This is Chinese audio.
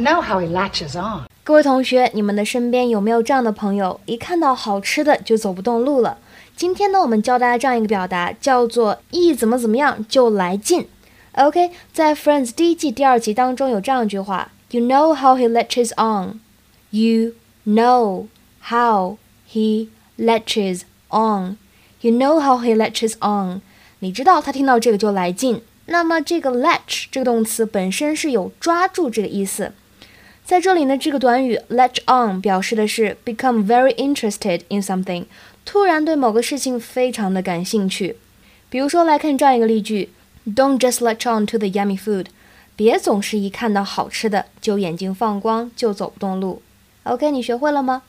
Know how he latches on. 各位同学，你们的身边有没有这样的朋友，一看到好吃的就走不动路了？今天呢，我们教大家这样一个表达，叫做一怎么怎么样就来劲。OK，在 Friends 第一季第二集当中有这样一句话：You know how he latches on. You know how he latches on. You know how he latches on. 你知道他听到这个就来劲。那么这个 latch 这个动词本身是有抓住这个意思。在这里呢，这个短语 latch on 表示的是 become very interested in something，突然对某个事情非常的感兴趣。比如说来看这样一个例句：Don't just latch on to the yummy food，别总是一看到好吃的就眼睛放光，就走不动路。OK，你学会了吗？